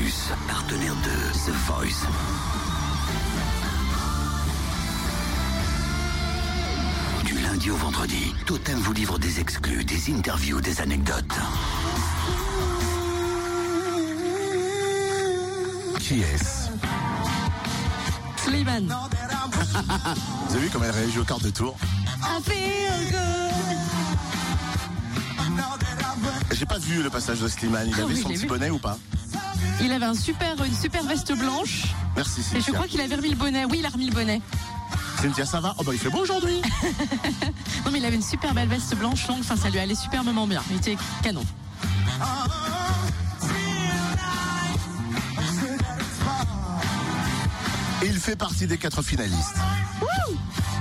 Plus, partenaire de The Voice. Du lundi au vendredi, Totem vous livre des exclus, des interviews, des anecdotes. Qui est-ce Slimane. Vous avez vu comment elle réagit au quart de tour I feel good. J'ai pas vu le passage de Slimane. Il Ah avait oui, son je l'ai petit vu. bonnet ou pas Il avait un super, une super veste blanche. Merci Et je Cynthia. crois qu'il avait remis le bonnet. Oui, il a remis le bonnet. Cynthia, ça va? Oh bah il fait beau aujourd'hui Non, mais il avait une super belle veste blanche longue. Enfin, ça lui allait superbement bien. Il était canon. Et il fait partie des quatre finalistes.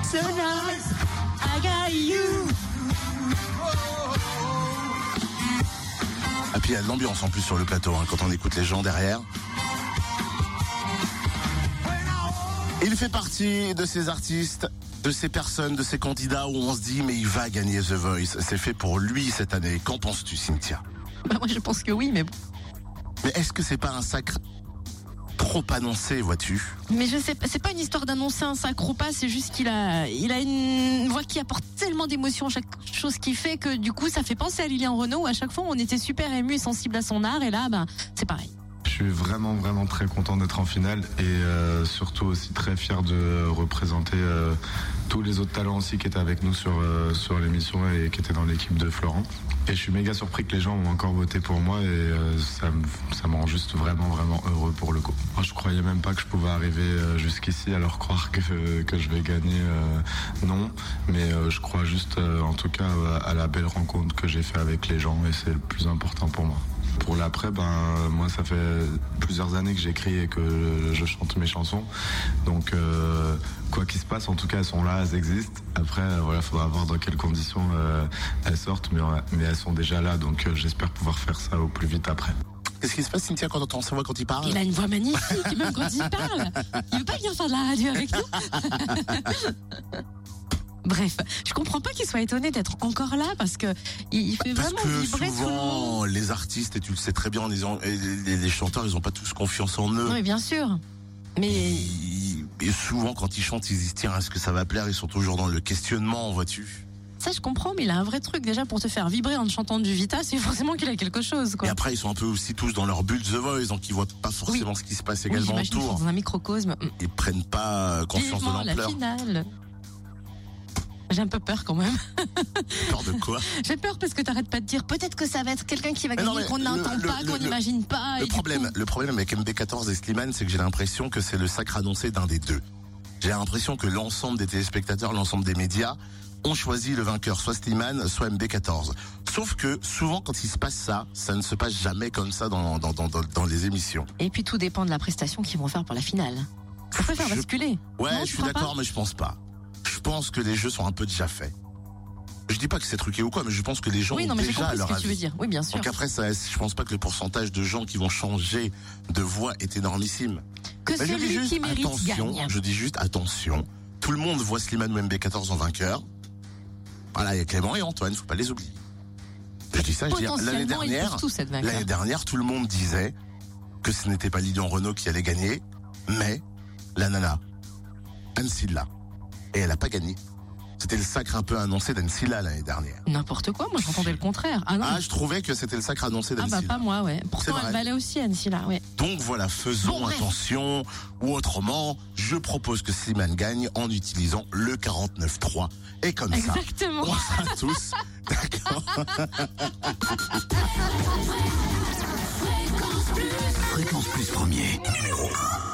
So nice. I got you. Et puis il y a de l'ambiance en plus sur le plateau hein, quand on écoute les gens derrière. Il fait partie de ces artistes, de ces personnes, de ces candidats où on se dit mais il va gagner The Voice. C'est fait pour lui cette année. Qu'en penses-tu Cynthia? Bah, moi, je pense que oui, mais bon. Mais est-ce que c'est pas un sacre trop annoncé, vois-tu Mais je sais pas, c'est pas une histoire d'annoncer un sacre ou pas, c'est juste qu'il a, il a une voix qui apporte tellement d'émotions à chaque chose qu'il fait que du coup ça fait penser à Lilian Renault à chaque fois on était super ému et sensible à son art et là ben c'est pareil. Suis vraiment vraiment très content d'être en finale et euh, surtout aussi très fier de représenter euh, tous les autres talents aussi qui étaient avec nous sur euh, sur l'émission et qui étaient dans l'équipe de Florent. Et je suis méga surpris que les gens ont encore voté pour moi et ça me ça me rend juste vraiment vraiment heureux pour le coup. Moi, je croyais même pas que je pouvais arriver jusqu'ici alors croire que que je vais gagner non, mais je crois juste en tout cas à la belle rencontre que j'ai fait avec les gens et c'est le plus important pour moi. Pour l'après, ben moi ça fait plusieurs années que j'écris et que je chante mes chansons. Donc euh, quoi qu'il se passe, en tout cas elles sont là, elles existent. Après, euh, voilà, faudra voir dans quelles conditions euh, elles sortent, mais, mais elles sont déjà là. Donc euh, j'espère pouvoir faire ça au plus vite après. Qu'est-ce qui se passe Cynthia quand on entend sa voix quand il parle? Il a une voix magnifique même quand il parle. Il veut pas venir faire de la radio avec nous? Bref, je comprends pas qu'il soit étonné d'être encore là parce que il il fait Parce vraiment que vibrer tout le monde. souvent, les artistes, et tu le sais très bien, les, les chanteurs, ils ont pas tous confiance en eux. Oui, bien sûr. Mais Ils- Et souvent, quand ils chantent, ils se disent, tiens, est-ce que ça va plaire? Ils sont toujours dans le questionnement, vois-tu? Ça, je comprends, mais il a un vrai truc déjà pour te faire vibrer en te chantant du Vita, c'est forcément qu'il a quelque chose, quoi. Et après, ils sont un peu aussi tous dans leur bulle The Voice, donc ils voient pas forcément ce qui se passe Oui, également j'imagine qu'ils sont autour. dans un microcosme. Ils prennent pas conscience Vivement de la l'ampleur. finale. J'ai un peu peur quand même. Peur de quoi? J'ai peur parce que t'arrêtes pas de dire peut-être que ça va être quelqu'un qui va gagner qu'on n'entend pas, qu'on n'imagine pas. Le problème, coup- le problème avec MB14 et Slimane, c'est que j'ai l'impression que c'est le sacre annoncé d'un des deux. J'ai l'impression que l'ensemble des téléspectateurs, l'ensemble des médias ont choisi le vainqueur, soit Slimane, soit MB14. Sauf que souvent, quand il se passe ça, ça ne se passe jamais comme ça dans, dans, dans, dans, les émissions. Et puis tout dépend de la prestation qu'ils vont faire pour la finale. Faut pas faire Je- basculer. Ouais, Non, je suis d'accord, mais je pense pas. Je pense que les jeux sont un peu déjà faits. Je dis pas que c'est truqué ou quoi, mais je pense que les gens Oui, ont non, mais j'ai déjà compris ce leur que tu veux dire. Oui, bien sûr. Donc après, ça, je pense pas que le pourcentage de gens qui vont changer de voix est énormissime. Que Mais je dis celui juste qui mérite attention, gagne. je dis juste attention. Tout le monde voit Slimane ou MB14 en vainqueur. Voilà, il y a Clément et Antoine, faut pas les oublier. Je dis ça, je dis l'année dernière, l'année dernière, tout le monde disait que ce n'était pas Lilian Renault qui allait gagner, mais la nana, Anne. Et elle a pas gagné. C'était le sacre un peu annoncé d'Anne Silla l'année dernière. N'importe quoi, moi j'entendais le contraire. Ah non. Ah, je trouvais que c'était le sacre annoncé Ah d'Anne bah pas moi, ouais. Pourtant elle valait aussi Anne là, ouais. Donc voilà, faisons Bon, attention, ou autrement, je propose que Slimane gagne en utilisant le 49.3. Et comme ça, Exactement. on sera tous d'accord. Fréquence Plus premier, numéro 1.